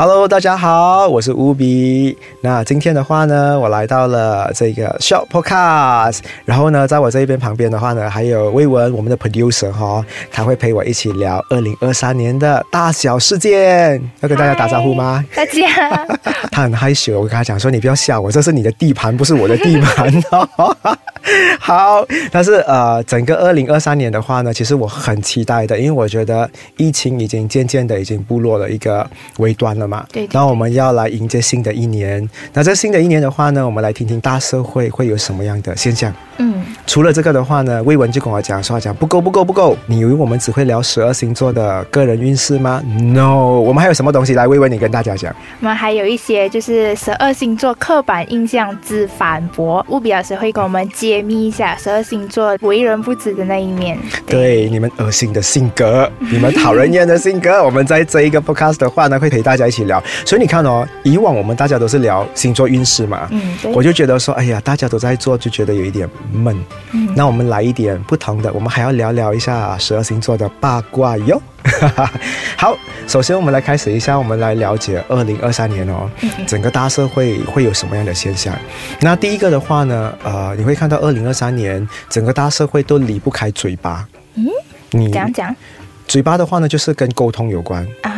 Hello，大家好，我是乌比。那今天的话呢，我来到了这个 Shop Podcast，然后呢，在我这一边旁边的话呢，还有魏文，我们的 producer 哈，他会陪我一起聊二零二三年的大小事件。要跟大家打招呼吗？大家，他很害羞，我跟他讲说，你不要吓我，这是你的地盘，不是我的地盘哦。好，但是呃，整个二零二三年的话呢，其实我很期待的，因为我觉得疫情已经渐渐的已经步落了一个尾端了嘛。对对那我们要来迎接新的一年。那在新的一年的话呢，我们来听听大社会会有什么样的现象。嗯，除了这个的话呢，魏文就跟我讲说，讲不够不够不够，你以为我们只会聊十二星座的个人运势吗？No，我们还有什么东西来？魏文，你跟大家讲。我们还有一些就是十二星座刻板印象之反驳，务比老师会跟我们揭秘一下十二星座为人不知的那一面。对你们恶心的性格，你们讨人厌的性格，我们在这一个 podcast 的话呢，会陪大家一起聊。所以你看哦，以往我们大家都是聊星座运势嘛，嗯，对，我就觉得说，哎呀，大家都在做，就觉得有一点闷。嗯那我们来一点不同的，我们还要聊聊一下十二星座的八卦哟。好，首先我们来开始一下，我们来了解二零二三年哦，嗯整个大社会会有什么样的现象？那第一个的话呢，呃，你会看到二零二三年整个大社会都离不开嘴巴。嗯，你讲讲嘴巴的话呢，就是跟沟通有关。啊，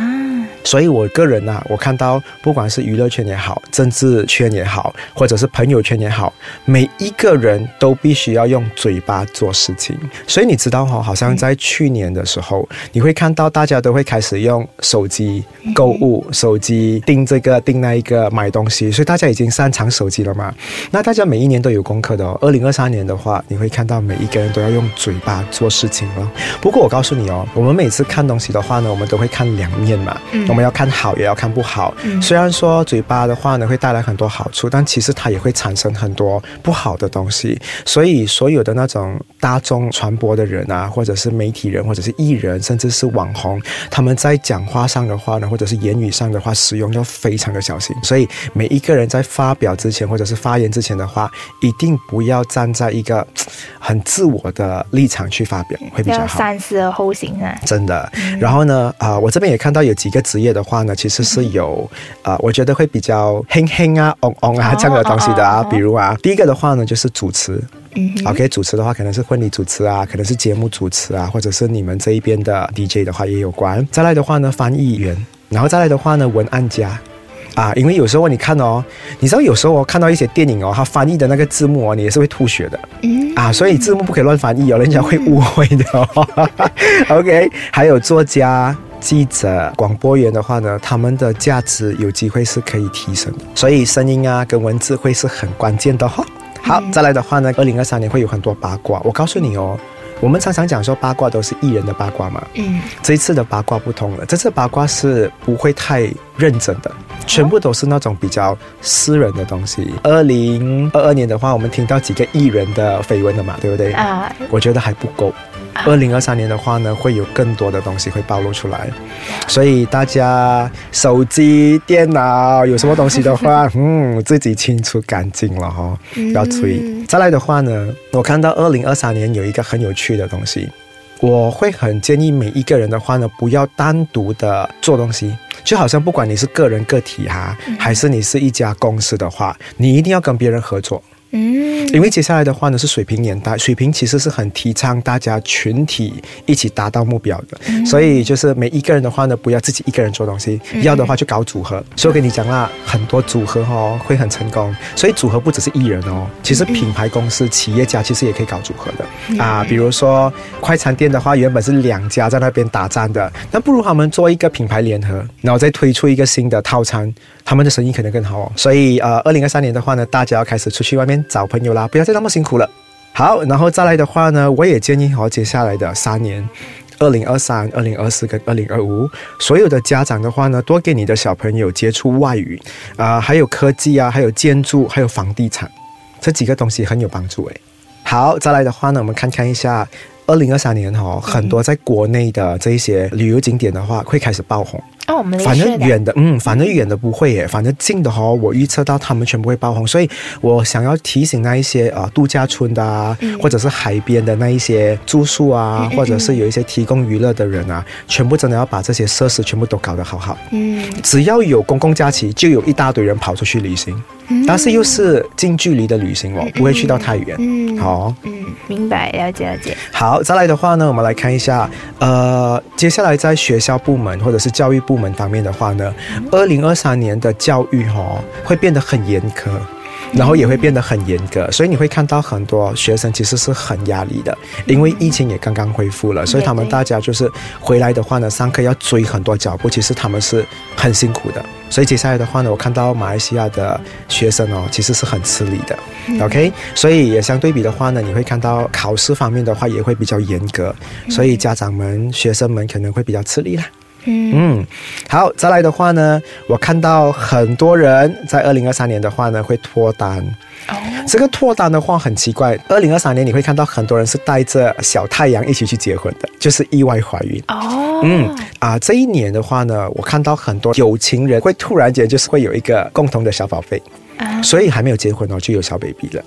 所以我个人呢、我看到不管是娱乐圈也好，政治圈也好，或者是朋友圈也好，每一个人都必须要用嘴巴做事情。所以你知道哈、好像在去年的时候，你会看到大家都会开始用手机购物，手机订这个订那一个买东西，所以大家已经擅长手机了嘛。那大家每一年都有功课的哦。二零二三年的话，你会看到每一个人都要用嘴巴做事情了。不过我告诉你哦，我们每次看东西的话呢，我们都会看两面嘛。嗯我们要看好，也要看不好。嗯虽然说嘴巴的话呢会带来很多好处，但其实它也会产生很多不好的东西。所以所有的那种大众传播的人啊，或者是媒体人，或者是艺人，甚至是网红，他们在讲话上的话呢，或者是言语上的话，使用要非常的小心。所以每一个人在发表之前，或者是发言之前的话，一定不要站在一个很自我的立场去发表，会比较。三思而后行啊。真的。然后呢，啊、我这边也看到有几个职业的话呢，其实是有，啊，我觉得会比较哼哼啊、嗡嗡啊哦这样的东西的啊。比如啊，第一个的话呢，就是主持。嗯 OK，主持的话可能是婚礼主持啊，可能是节目主持啊，或者是你们这一边的 DJ 的话也有关。再来的话呢，翻译员，然后再来的话呢，文案家。啊，因为有时候你看哦，你知道有时候我看到一些电影哦，它翻译的那个字幕哦，你也是会吐血的。嗯啊，所以字幕不可以乱翻译哦，人家会误会的哦。OK，还有作家。记者、广播员的话呢，他们的价值有机会是可以提升的，所以声音啊跟文字会是很关键的哈、好，再来的话呢，二零二三年会有很多八卦。我告诉你哦，我们常常讲说八卦都是艺人的八卦嘛，嗯这一次的八卦不同了，这次八卦是不会太认真的，全部都是那种比较私人的东西。二零二二年的话，我们听到几个艺人的绯闻了嘛，对不对？啊，我觉得还不够。二零二三年的话呢，会有更多的东西会暴露出来，所以大家手机、电脑有什么东西的话，嗯，自己清除干净了哈、要注意。再来的话呢，我看到二零二三年有一个很有趣的东西，我会很建议每一个人的话呢，不要单独的做东西，就好像不管你是个人个体哈、还是你是一家公司的话，你一定要跟别人合作。嗯。因为接下来的话呢是水平年代，水平其实是很提倡大家群体一起达到目标的，所以就是每一个人的话呢，不要自己一个人做东西，要的话就搞组合。所以我跟你讲啦，很多组合哦会很成功，所以组合不只是艺人哦，其实品牌公司、企业家其实也可以搞组合的。啊。比如说快餐店的话，原本是两家在那边打战的，那不如他们做一个品牌联合，然后再推出一个新的套餐，他们的生意可能更好哦。所以呃，二零二三年的话呢，大家要开始出去外面找朋友啦，不要再那么辛苦了。好，然后再来的话呢，我也建议哦，接下来的三年。二零二三、二零二四跟二零二五，所有的家长的话呢，多给你的小朋友接触外语，啊、还有科技啊，还有建筑，还有房地产。这几个东西很有帮助诶。好，再来的话呢，我们看看一下。二零二三年哈，很多在国内的这一些旅游景点的话，会开始爆红。哦，我们反正远的，嗯，反正远的不会耶，反正近的哈，我预测到他们全部会爆红。所以我想要提醒那一些啊度假村的啊，或者是海边的那一些住宿啊，或者是有一些提供娱乐的人啊，全部真的要把这些设施全部都搞得好好。嗯，只要有公共假期，就有一大堆人跑出去旅行。但是又是近距离的旅行哦，不会去到太远。嗯，好，嗯，明白，了解了解。好，再来的话呢，我们来看一下，呃，接下来在学校部门或者是教育部门方面的话呢，二零二三年的教育哈会变得很严苛。然后也会变得很严格，所以你会看到很多学生其实是很压力的，因为疫情也刚刚恢复了，所以他们大家就是回来的话呢，上课要追很多脚步，其实他们是很辛苦的。所以接下来的话呢，我看到马来西亚的学生哦，其实是很吃力的。OK，所以也相对比的话呢，你会看到考试方面的话也会比较严格，所以家长们、学生们可能会比较吃力啦。嗯，好，再来的话呢，我看到很多人在二零二三年的话呢会脱单。哦，这个脱单的话很奇怪，二零二三年你会看到很多人是带着小太阳一起去结婚的，就是意外怀孕。哦，嗯，啊，这一年的话呢，我看到很多有情人会突然间就是会有一个共同的小宝贝，所以还没有结婚哦就有小 baby 了。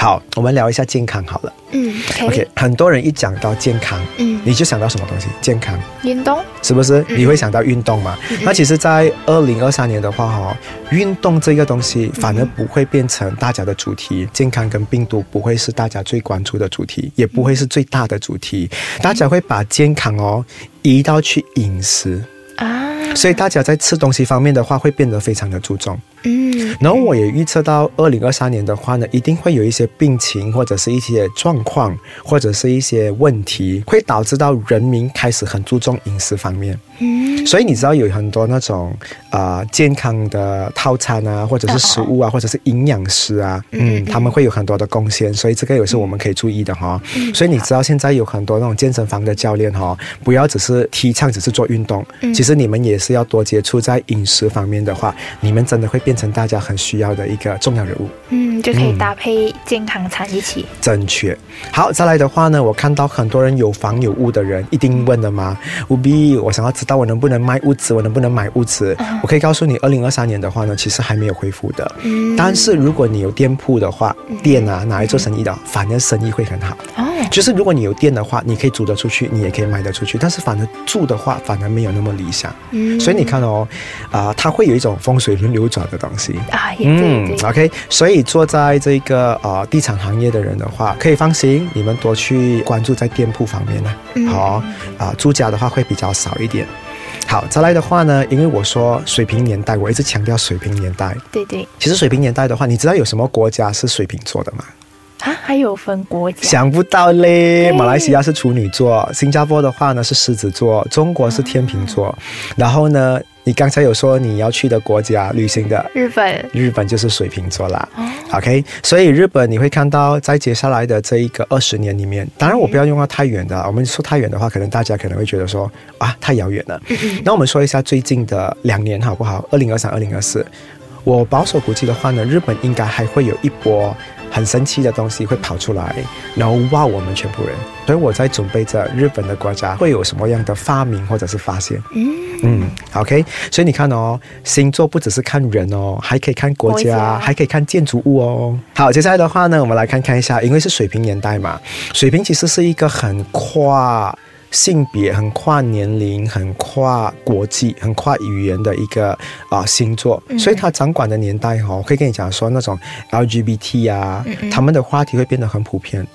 好，我们聊一下健康好了。嗯，OK。很多人一讲到健康，嗯，你就想到什么东西？健康，运动，是不是？你会想到运动嘛？那其实，在二零二三年的话，哈，运动这个东西反而不会变成大家的主题，健康跟病毒不会是大家最关注的主题，也不会是最大的主题。大家会把健康哦移到去饮食啊，所以大家在吃东西方面的话，会变得非常的注重。嗯，然后我也预测到二零二三年的话呢，一定会有一些病情或者是一些状况，或者是一些问题，会导致到人民开始很注重饮食方面。嗯，所以你知道有很多那种啊健康的套餐啊，或者是食物啊，或者是营养师啊，嗯，他们会有很多的贡献，所以这个也是我们可以注意的哈。所以你知道现在有很多那种健身房的教练哈，不要只是提倡只是做运动，其实你们也是要多接触在饮食方面的话，你们真的会变。变成大家很需要的一个重要人物，嗯，就可以搭配健康餐一起。正确。好，再来的话呢，我看到很多人有房有屋的人一定问的吗？务必我想要知道我能不能卖屋子，我能不能买屋子？我可以告诉你，二零二三年的话呢，其实还没有恢复的。嗯。但是如果你有店铺的话，店啊拿来做生意的，反正生意会很好。哦。就是如果你有店的话，你可以租得出去，你也可以卖得出去。但是反正住的话，反而没有那么理想。嗯。所以你看哦，啊，它会有一种风水轮流转的。东西啊，嗯，OK，所以坐在这个呃地产行业的人的话，可以放心，你们多去关注在店铺方面呢。好啊，住家的话会比较少一点。好，再来的话呢，因为我说水平年代，我一直强调水平年代。对对，其实水平年代的话，你知道有什么国家是水瓶座的吗？啊，还有分国家？想不到嘞，马来西亚是处女座，新加坡的话呢是狮子座，中国是天秤座，然后呢？你刚才有说你要去的国家旅行的日本，日本就是水瓶座啦。OK，所以日本你会看到在接下来的这一个二十年里面，当然我不要用到太远的，我们说太远的话，可能大家可能会觉得说啊太遥远了。那我们说一下最近的两年好不好？二零二三、二零二四，我保守估计的话呢，日本应该还会有一波。很神奇的东西会跑出来，然后哇我们全部人。所以我在准备着日本的国家会有什么样的发明或者是发现。嗯嗯，OK。所以你看哦，星座不只是看人哦，还可以看国家，还可以看建筑物哦。好，接下来的话呢，我们来看看一下，因为是水平年代嘛，水平其实是一个很跨。性别很跨年龄、很跨国际、很跨语言的一个啊星座，所以他掌管的年代哈，我可以跟你讲说，那种 LGBT 啊，他们的话题会变得很普遍。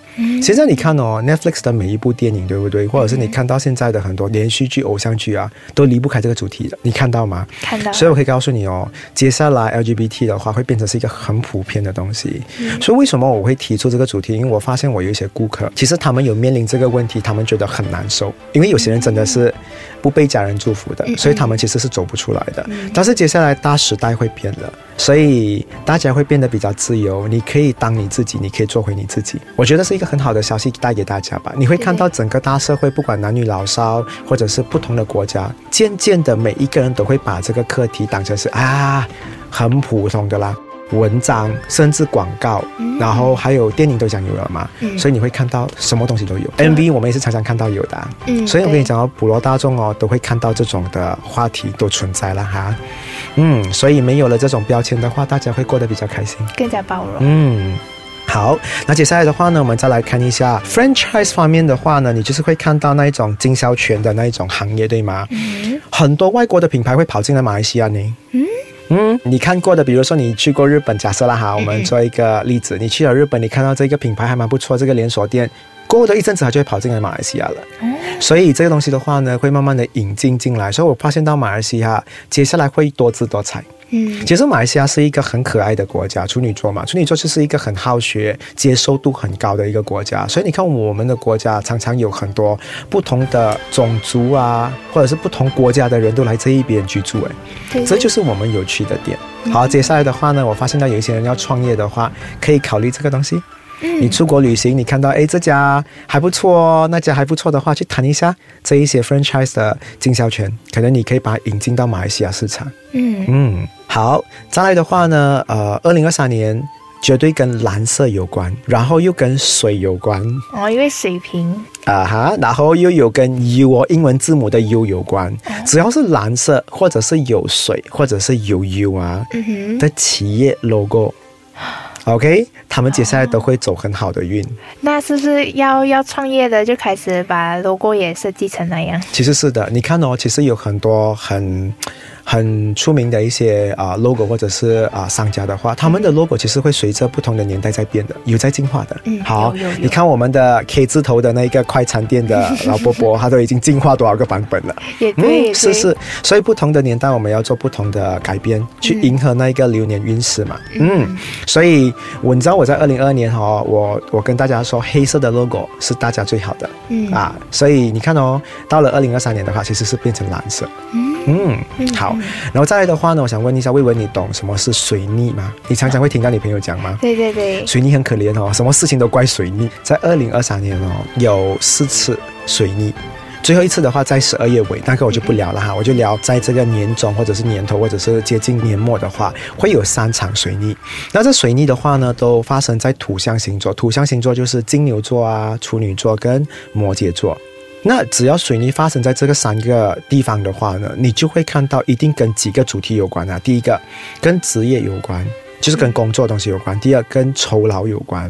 现在你看哦，Netflix 的每一部电影，对不对？或者是你看到现在的很多连续剧、偶像剧啊，都离不开这个主题的。你看到吗？看到。所以我可以告诉你哦，接下来 LGBT 的话会变成是一个很普遍的东西。所以为什么我会提出这个主题？因为我发现我有一些顾客，其实他们有面临这个问题，他们觉得很难受。因为有些人真的是不被家人祝福的，所以他们其实是走不出来的。但是接下来大时代会变了，所以大家会变得比较自由。你可以当你自己，你可以做回你自己。我觉得是一个很好的消息带给大家吧。你会看到整个大社会，不管男女老少，或者是不同的国家，渐渐的每一个人都会把这个课题当成是啊很普通的啦。文章，甚至广告，然后还有电影都讲有了嘛，嗯所以你会看到什么东西都有。MV 我们也是常常看到有的啊、嗯所以我跟你讲哦，普罗大众哦都会看到这种的话题都存在了哈，嗯，所以没有了这种标签的话，大家会过得比较开心。更加包容。嗯。好，那接下来的话呢，我们再来看一下 franchise 方面的话呢，你就是会看到那一种经销权的那一种行业，对吗？嗯很多外国的品牌会跑进来马来西亚呢。嗯嗯，你看过的，比如说你去过日本，假设啦哈，我们做一个例子，你去了日本，你看到这个品牌还蛮不错，这个连锁店，过后的一阵子它就会跑进来马来西亚了。哦所以这个东西的话呢，会慢慢的引进进来。所以我发现到马来西亚接下来会多姿多彩。嗯其实马来西亚是一个很可爱的国家，处女座嘛，处女座就是一个很好学、接受度很高的一个国家。所以你看，我们的国家常常有很多不同的种族啊，或者是不同国家的人都来这一边居住。哎，这就是我们有趣的点。好，接下来的话呢，我发现到有一些人要创业的话，可以考虑这个东西。你出国旅行，你看到诶这家还不错哦，那家还不错的话，去谈一下这一些 franchise 的经销权，可能你可以把它引进到马来西亚市场。嗯嗯，好，再来的话呢，呃，二零二三年绝对跟蓝色有关，然后又跟水有关哦，因为水瓶啊哈，然后又有跟 U 哦，英文字母的 U 有关。只要是蓝色，或者是有水，或者是有 U 啊嗯，的企业 logo。OK，他们接下来都会走很好的运。那是不是要要创业的就开始把 logo 也设计成那样？其实是的，你看哦，其实有很多很很出名的一些啊、logo 或者是啊、商家的话，他们的 logo 其实会随着不同的年代在变的，有在进化的。嗯好你看我们的 K 字头的那个快餐店的 老伯伯，他都已经进化多少个版本了？也对，也对是是，所以不同的年代我们要做不同的改编，去迎合那一个流年运势嘛。嗯，所以我你知道我在二零二二年哈、哦，我我跟大家说，黑色的 logo 是大家最好的。嗯啊，所以你看哦，到了二零二三年的话，其实是变成蓝色。嗯好。然后再来的话呢，我想问一下魏文，你懂什么是水逆吗？你常常会听到你朋友讲吗？对对对，水逆很可怜哦，什么事情都怪水逆。在二零二三年哦，有四次水逆。最后一次的话，在十二月尾，那个我就不聊了哈，我就聊在这个年中或者是年头或者是接近年末的话，会有三场水逆。那这水逆的话呢，都发生在土象星座，土象星座就是金牛座啊、处女座跟摩羯座。那只要水泥发生在这个三个地方的话呢，你就会看到一定跟几个主题有关啊。第一个跟职业有关，就是跟工作的东西有关；第二跟酬劳有关；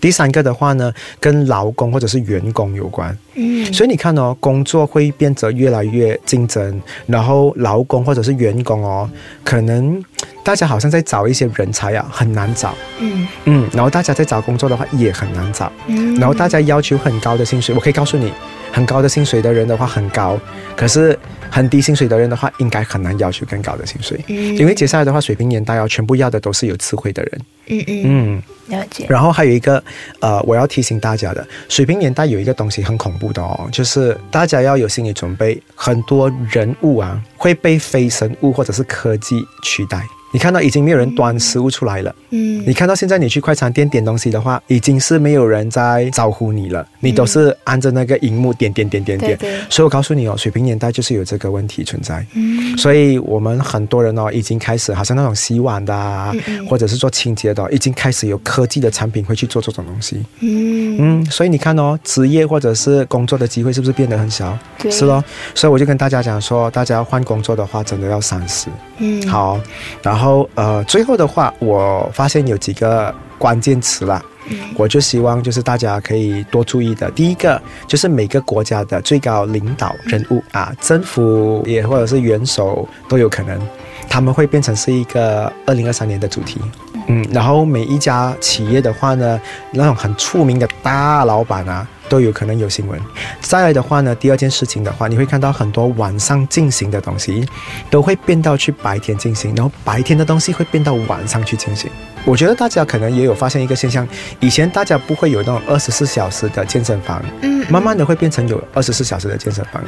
第三个的话呢，跟劳工或者是员工有关。嗯，所以你看哦，工作会变得越来越竞争，然后劳工或者是员工哦，可能大家好像在找一些人才啊，很难找。嗯嗯，然后大家在找工作的话也很难找。嗯，然后大家要求很高的薪水，我可以告诉你，很高的薪水的人的话很高，可是很低薪水的人的话，应该很难要求更高的薪水，嗯，因为接下来的话，水平年代哦，全部要的都是有智慧的人。嗯嗯嗯，了解，然后还有一个，呃，我要提醒大家的，水平年代有一个东西很恐怖的哦，就是大家要有心理准备，很多人物啊会被非生物或者是科技取代。你看到已经没有人端食物出来了。嗯你看到现在你去快餐店点东西的话，已经是没有人在招呼你了，你都是按着那个荧幕点点点点点。对对所以我告诉你哦，水平年代就是有这个问题存在。嗯所以我们很多人哦，已经开始好像那种洗碗的啊，嗯嗯或者是做清洁的哦、已经开始有科技的产品会去做这种东西。嗯嗯，所以你看哦，职业或者是工作的机会是不是变得很小？对是咯。所以我就跟大家讲说，大家要换工作的话，真的要三思。嗯，好，然后呃，最后的话，我发现有几个关键词啦，嗯我就希望就是大家可以多注意的。第一个就是每个国家的最高领导人物啊，政府也或者是元首都有可能，他们会变成是一个二零二三年的主题。嗯，然后每一家企业的话呢，那种很出名的大老板啊，都有可能有新闻。再来的话呢，第二件事情的话，你会看到很多晚上进行的东西，都会变到去白天进行，然后白天的东西会变到晚上去进行。我觉得大家可能也有发现一个现象，以前大家不会有那种二十四小时的健身房，嗯慢慢的会变成有二十四小时的健身房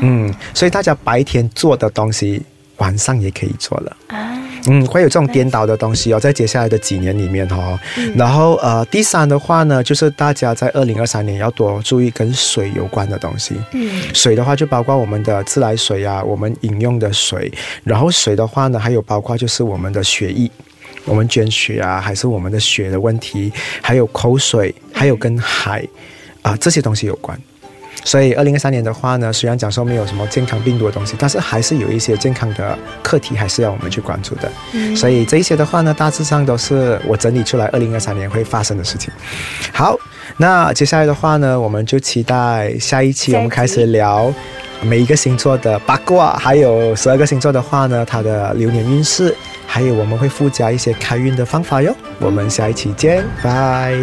嗯，所以大家白天做的东西，晚上也可以做了。啊嗯，会有这种颠倒的东西哦，在接下来的几年里面哦。然后呃，第三的话呢，就是大家在二零二三年要多注意跟水有关的东西。嗯水的话就包括我们的自来水啊，我们饮用的水，然后水的话呢，还有包括就是我们的血液。我们捐血啊，还是我们的血的问题，还有口水，还有跟海啊、这些东西有关。所以，二零二三年的话呢，虽然讲说没有什么健康病毒的东西，但是还是有一些健康的课题，还是要我们去关注的。所以这一些的话呢，大致上都是我整理出来二零二三年会发生的事情。好，那接下来的话呢，我们就期待下一期下一期我们开始聊每一个星座的八卦，还有十二个星座的话呢，它的流年运势，还有我们会附加一些开运的方法哟。我们下一期见，拜。